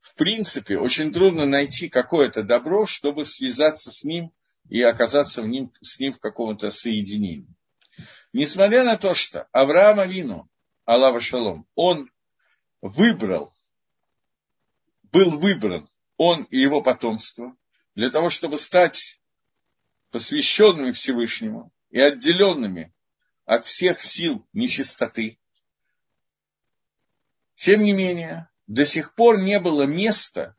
в принципе очень трудно найти какое-то добро, чтобы связаться с ним и оказаться в ним, с ним в каком-то соединении. Несмотря на то, что Авраам Авину, Аллаха Шалом, он выбрал, был выбран, он и его потомство, для того, чтобы стать посвященными Всевышнему и отделенными от всех сил нечистоты. Тем не менее, до сих пор не было места,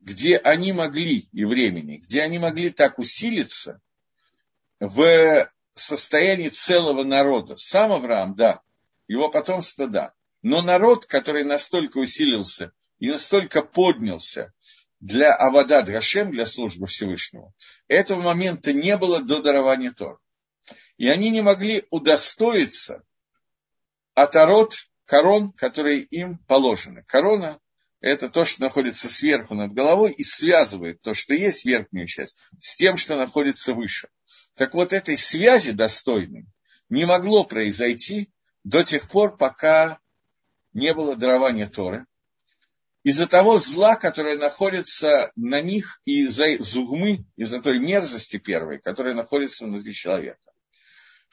где они могли, и времени, где они могли так усилиться в состоянии целого народа. Сам Авраам, да, его потомство, да. Но народ, который настолько усилился и настолько поднялся для Авада Драшем, для службы Всевышнего, этого момента не было до дарования Тор. И они не могли удостоиться от ород корон, которые им положены. Корона это то, что находится сверху над головой и связывает то, что есть верхнюю часть, с тем, что находится выше. Так вот, этой связи достойной не могло произойти до тех пор, пока не было дарования Торы. Из-за того зла, которое находится на них, и из-за зугмы, из-за той мерзости первой, которая находится внутри человека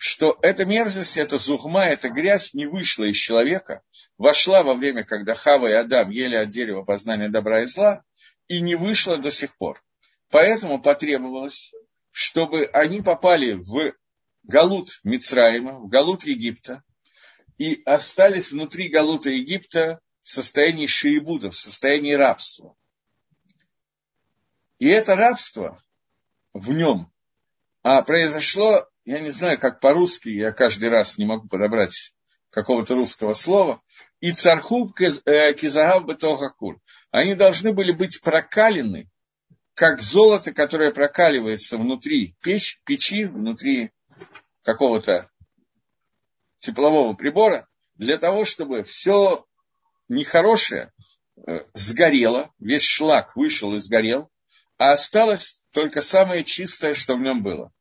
что эта мерзость, эта зухма, эта грязь не вышла из человека, вошла во время, когда Хава и Адам ели от дерева познания добра и зла, и не вышла до сих пор. Поэтому потребовалось, чтобы они попали в Галут Мицраима, в Галут Египта, и остались внутри Галута Египта в состоянии шиебуда, в состоянии рабства. И это рабство в нем а произошло я не знаю, как по-русски, я каждый раз не могу подобрать какого-то русского слова, и цархуб кизагав бетохакур. Они должны были быть прокалены, как золото, которое прокаливается внутри печь, печи, внутри какого-то теплового прибора, для того, чтобы все нехорошее э, сгорело, весь шлак вышел и сгорел, а осталось только самое чистое, что в нем было.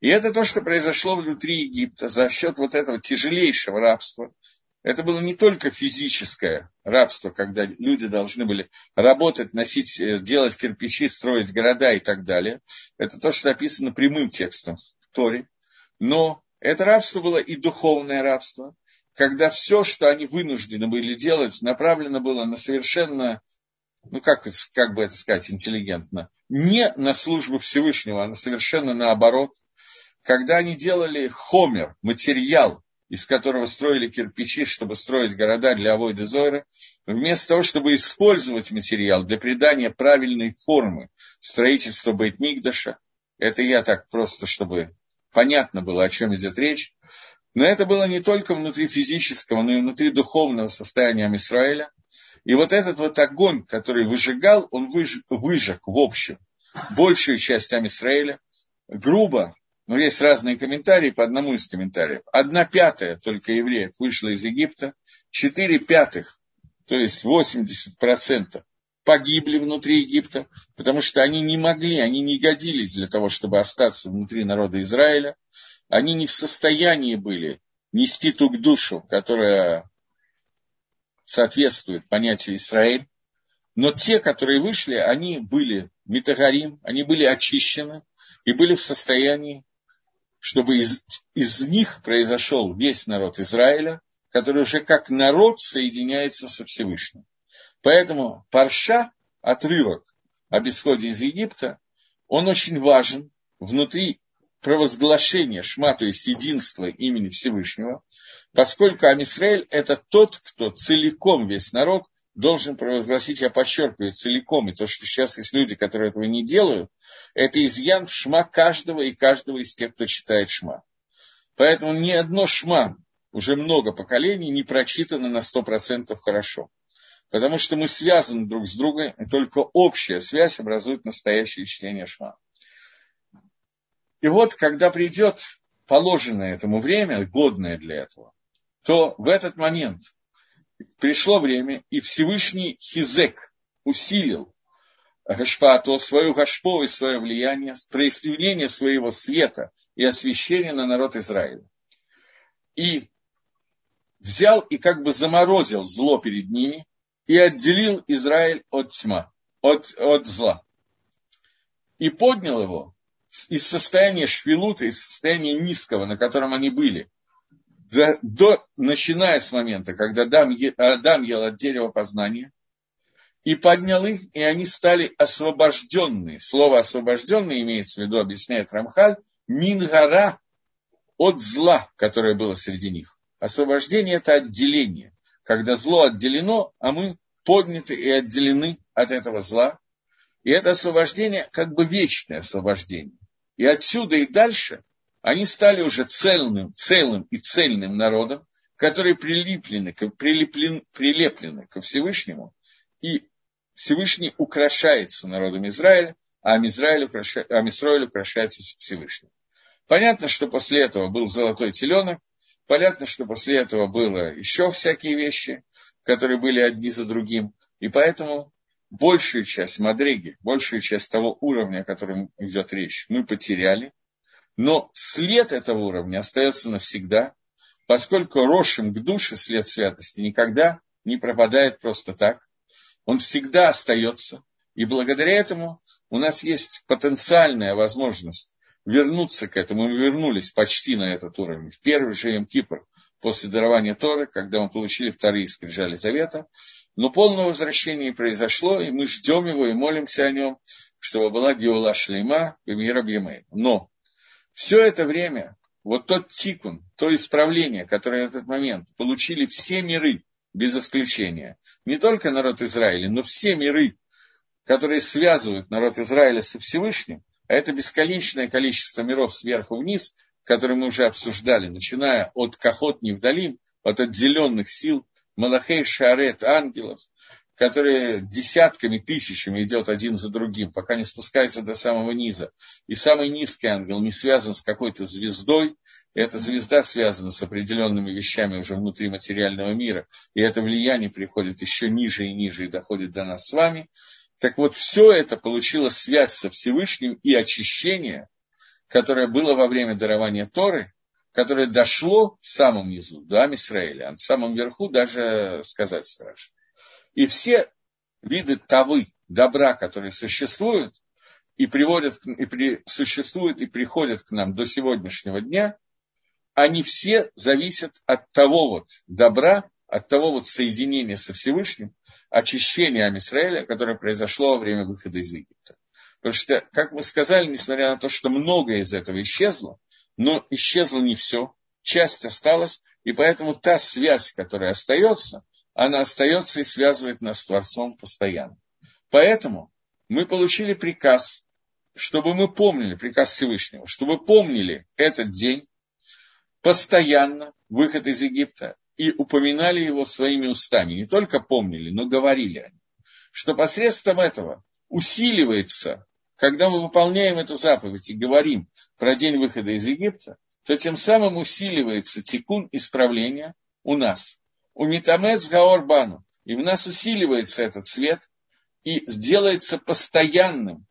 И это то, что произошло внутри Египта за счет вот этого тяжелейшего рабства. Это было не только физическое рабство, когда люди должны были работать, носить, э, делать кирпичи, строить города и так далее. Это то, что написано прямым текстом в Торе. Но это рабство было и духовное рабство, когда все, что они вынуждены были делать, направлено было на совершенно ну как, как бы это сказать интеллигентно, не на службу Всевышнего, а на совершенно наоборот. Когда они делали хомер, материал, из которого строили кирпичи, чтобы строить города для Авойды Зойра, вместо того, чтобы использовать материал для придания правильной формы строительства Бейтмигдаша, это я так просто, чтобы понятно было, о чем идет речь, но это было не только внутри физического, но и внутри духовного состояния Израиля – и вот этот вот огонь, который выжигал, он выжег, выжег в общем большую часть Амисраэля, грубо, но есть разные комментарии по одному из комментариев. Одна пятая только евреев вышла из Египта, четыре пятых, то есть 80% погибли внутри Египта, потому что они не могли, они не годились для того, чтобы остаться внутри народа Израиля. Они не в состоянии были нести ту душу, которая соответствует понятию Израиль. Но те, которые вышли, они были метагарим, они были очищены и были в состоянии, чтобы из, из них произошел весь народ Израиля, который уже как народ соединяется со Всевышним. Поэтому парша, отрывок об исходе из Египта, он очень важен внутри провозглашение Шма, то есть единство имени Всевышнего, поскольку Амисраэль – это тот, кто целиком, весь народ, должен провозгласить, я подчеркиваю, целиком, и то, что сейчас есть люди, которые этого не делают, это изъян в Шма каждого и каждого из тех, кто читает Шма. Поэтому ни одно Шма, уже много поколений, не прочитано на 100% хорошо. Потому что мы связаны друг с другом, и только общая связь образует настоящее чтение Шма. И вот, когда придет положенное этому время, годное для этого, то в этот момент пришло время, и Всевышний Хизек усилил Гашпато, свою Гашпо и свое влияние, проявление своего света и освящения на народ Израиля. И взял и как бы заморозил зло перед ними и отделил Израиль от тьма, от, от зла. И поднял его из состояния швилута, из состояния низкого, на котором они были, до, до, начиная с момента, когда Адам, Адам ел от дерева познания, и поднял их, и они стали освобожденные. Слово освобожденные имеется в виду, объясняет Рамхаль, мингара от зла, которое было среди них. Освобождение – это отделение, когда зло отделено, а мы подняты и отделены от этого зла. И это освобождение как бы вечное освобождение. И отсюда и дальше они стали уже цельным, целым и цельным народом, которые прилеплены, прилеплены, прилеплены ко Всевышнему, и Всевышний украшается народом Израиля, а Израиль, украшает, а Израиль украшается Всевышним. Понятно, что после этого был золотой теленок, понятно, что после этого было еще всякие вещи, которые были одни за другим, и поэтому большую часть Мадриги, большую часть того уровня, о котором идет речь, мы потеряли, но след этого уровня остается навсегда, поскольку рошим к душе след святости никогда не пропадает просто так, он всегда остается, и благодаря этому у нас есть потенциальная возможность вернуться к этому. Мы вернулись почти на этот уровень. В первый же Кипр, после дарования Торы, когда мы получили вторые скрижали Завета. Но полное возвращение произошло, и мы ждем его и молимся о нем, чтобы была Геула Шлейма и Мира Но все это время, вот тот тикун, то исправление, которое в этот момент получили все миры, без исключения, не только народ Израиля, но все миры, которые связывают народ Израиля со Всевышним, а это бесконечное количество миров сверху вниз, которые мы уже обсуждали, начиная от Кахот Невдалим, от отделенных сил, Малахей Шарет, ангелов, которые десятками, тысячами идет один за другим, пока не спускается до самого низа. И самый низкий ангел не связан с какой-то звездой, и эта звезда связана с определенными вещами уже внутри материального мира, и это влияние приходит еще ниже и ниже и доходит до нас с вами. Так вот, все это получило связь со Всевышним и очищение, которое было во время дарования Торы, которое дошло в самом низу, до Амисраэля, а на самом верху даже сказать страшно. И все виды тавы, добра, которые существуют, и приводят, и при, существуют и приходят к нам до сегодняшнего дня, они все зависят от того вот добра, от того вот соединения со Всевышним, очищения Амисраэля, которое произошло во время выхода из Египта. Потому что, как мы сказали, несмотря на то, что многое из этого исчезло, но исчезло не все, часть осталась, и поэтому та связь, которая остается, она остается и связывает нас с Творцом постоянно. Поэтому мы получили приказ, чтобы мы помнили, приказ Всевышнего, чтобы помнили этот день постоянно, выход из Египта, и упоминали его своими устами. Не только помнили, но говорили они. Что посредством этого усиливается, когда мы выполняем эту заповедь и говорим про день выхода из Египта, то тем самым усиливается тикун исправления у нас. У Митамец Гаорбану. И в нас усиливается этот свет и делается постоянным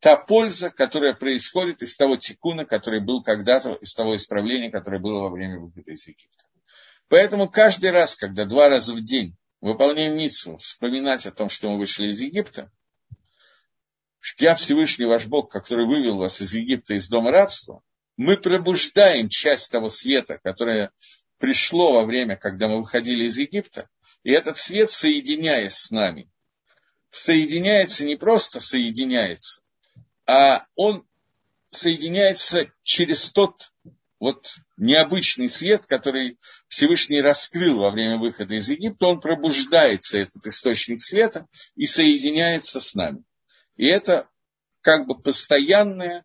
та польза, которая происходит из того тикуна, который был когда-то, из того исправления, которое было во время выхода из Египта. Поэтому каждый раз, когда два раза в день выполняем миссу, вспоминать о том, что мы вышли из Египта, я Всевышний ваш Бог, который вывел вас из Египта, из дома рабства, мы пробуждаем часть того света, которое пришло во время, когда мы выходили из Египта, и этот свет, соединяясь с нами, соединяется не просто соединяется, а он соединяется через тот вот необычный свет, который Всевышний раскрыл во время выхода из Египта, он пробуждается, этот источник света, и соединяется с нами. И это как бы постоянное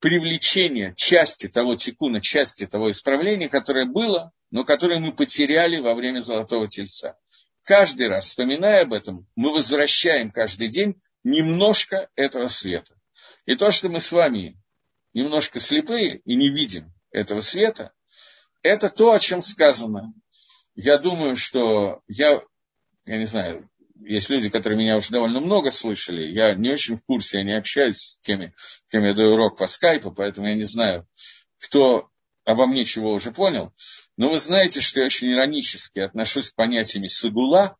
привлечение части того тикуна, части того исправления, которое было, но которое мы потеряли во время Золотого Тельца. Каждый раз, вспоминая об этом, мы возвращаем каждый день немножко этого света. И то, что мы с вами немножко слепые и не видим этого света, это то, о чем сказано. Я думаю, что я, я не знаю, есть люди, которые меня уже довольно много слышали. Я не очень в курсе, я не общаюсь с теми, кем я даю урок по скайпу, поэтому я не знаю, кто обо мне чего уже понял. Но вы знаете, что я очень иронически отношусь к понятиями сагула,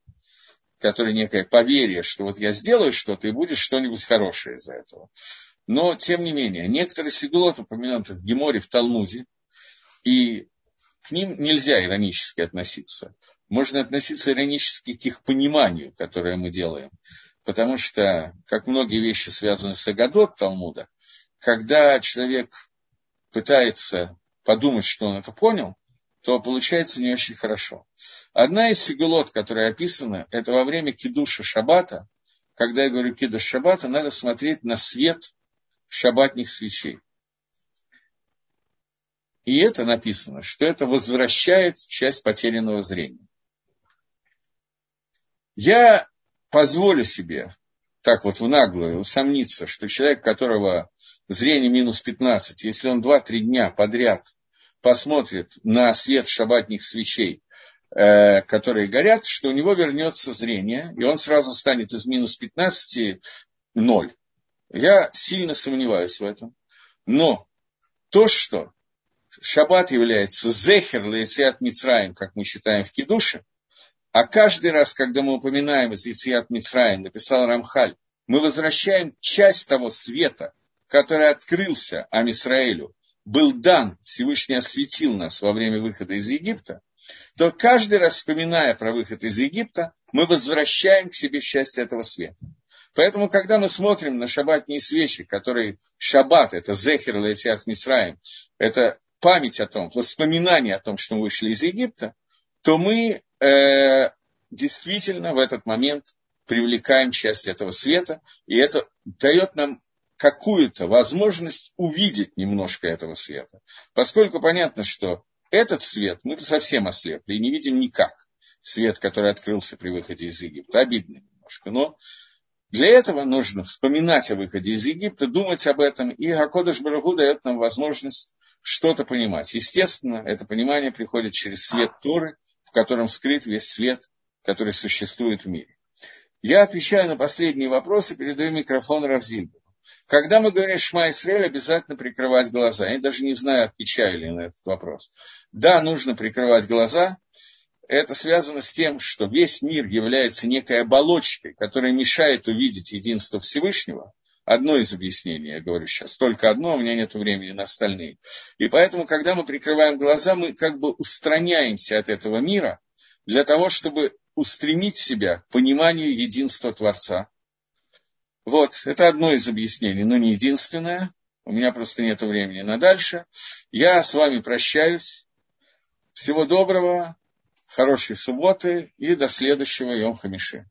которое некое поверье, что вот я сделаю что-то, и будет что-нибудь хорошее из-за этого. Но, тем не менее, некоторые сигулот упомянуты в Геморе, в Талмуде, и к ним нельзя иронически относиться. Можно относиться иронически к их пониманию, которое мы делаем. Потому что, как многие вещи связаны с Агадот Талмуда, когда человек пытается подумать, что он это понял, то получается не очень хорошо. Одна из сигулот, которая описана, это во время кидуша шаббата. Когда я говорю кидуш шаббата, надо смотреть на свет шаббатных свечей. И это написано, что это возвращает часть потерянного зрения. Я позволю себе так вот в наглую усомниться, что человек, которого зрение минус 15, если он 2-3 дня подряд посмотрит на свет шабатных свечей, э, которые горят, что у него вернется зрение, и он сразу станет из минус 15 ноль. Я сильно сомневаюсь в этом. Но то, что шаббат является зехер лейциат Мицраем, как мы считаем в Кедуше, а каждый раз, когда мы упоминаем из Яциат Мицраем, написал Рамхаль, мы возвращаем часть того света, который открылся Амисраэлю, был дан, Всевышний осветил нас во время выхода из Египта, то каждый раз, вспоминая про выход из Египта, мы возвращаем к себе счастье этого света. Поэтому, когда мы смотрим на шаббатные свечи, которые шаббат, это зехер летиат Мисраем, это память о том, воспоминание о том, что мы вышли из Египта, то мы э, действительно в этот момент привлекаем часть этого света, и это дает нам какую-то возможность увидеть немножко этого света. Поскольку понятно, что этот свет мы совсем ослепли и не видим никак. Свет, который открылся при выходе из Египта. Обидно немножко. Но для этого нужно вспоминать о выходе из Египта, думать об этом, и Акодыш Барагу дает нам возможность что-то понимать. Естественно, это понимание приходит через свет Торы, в котором скрыт весь свет, который существует в мире. Я отвечаю на последние вопросы, передаю микрофон Равзильбу. Когда мы говорим Шма Исраэль, обязательно прикрывать глаза. Я даже не знаю, отвечаю ли на этот вопрос. Да, нужно прикрывать глаза. Это связано с тем, что весь мир является некой оболочкой, которая мешает увидеть единство Всевышнего. Одно из объяснений, я говорю сейчас, только одно, у меня нет времени на остальные. И поэтому, когда мы прикрываем глаза, мы как бы устраняемся от этого мира для того, чтобы устремить себя к пониманию единства Творца, вот, это одно из объяснений, но не единственное. У меня просто нет времени на дальше. Я с вами прощаюсь. Всего доброго, хорошей субботы и до следующего Йом Хамиши.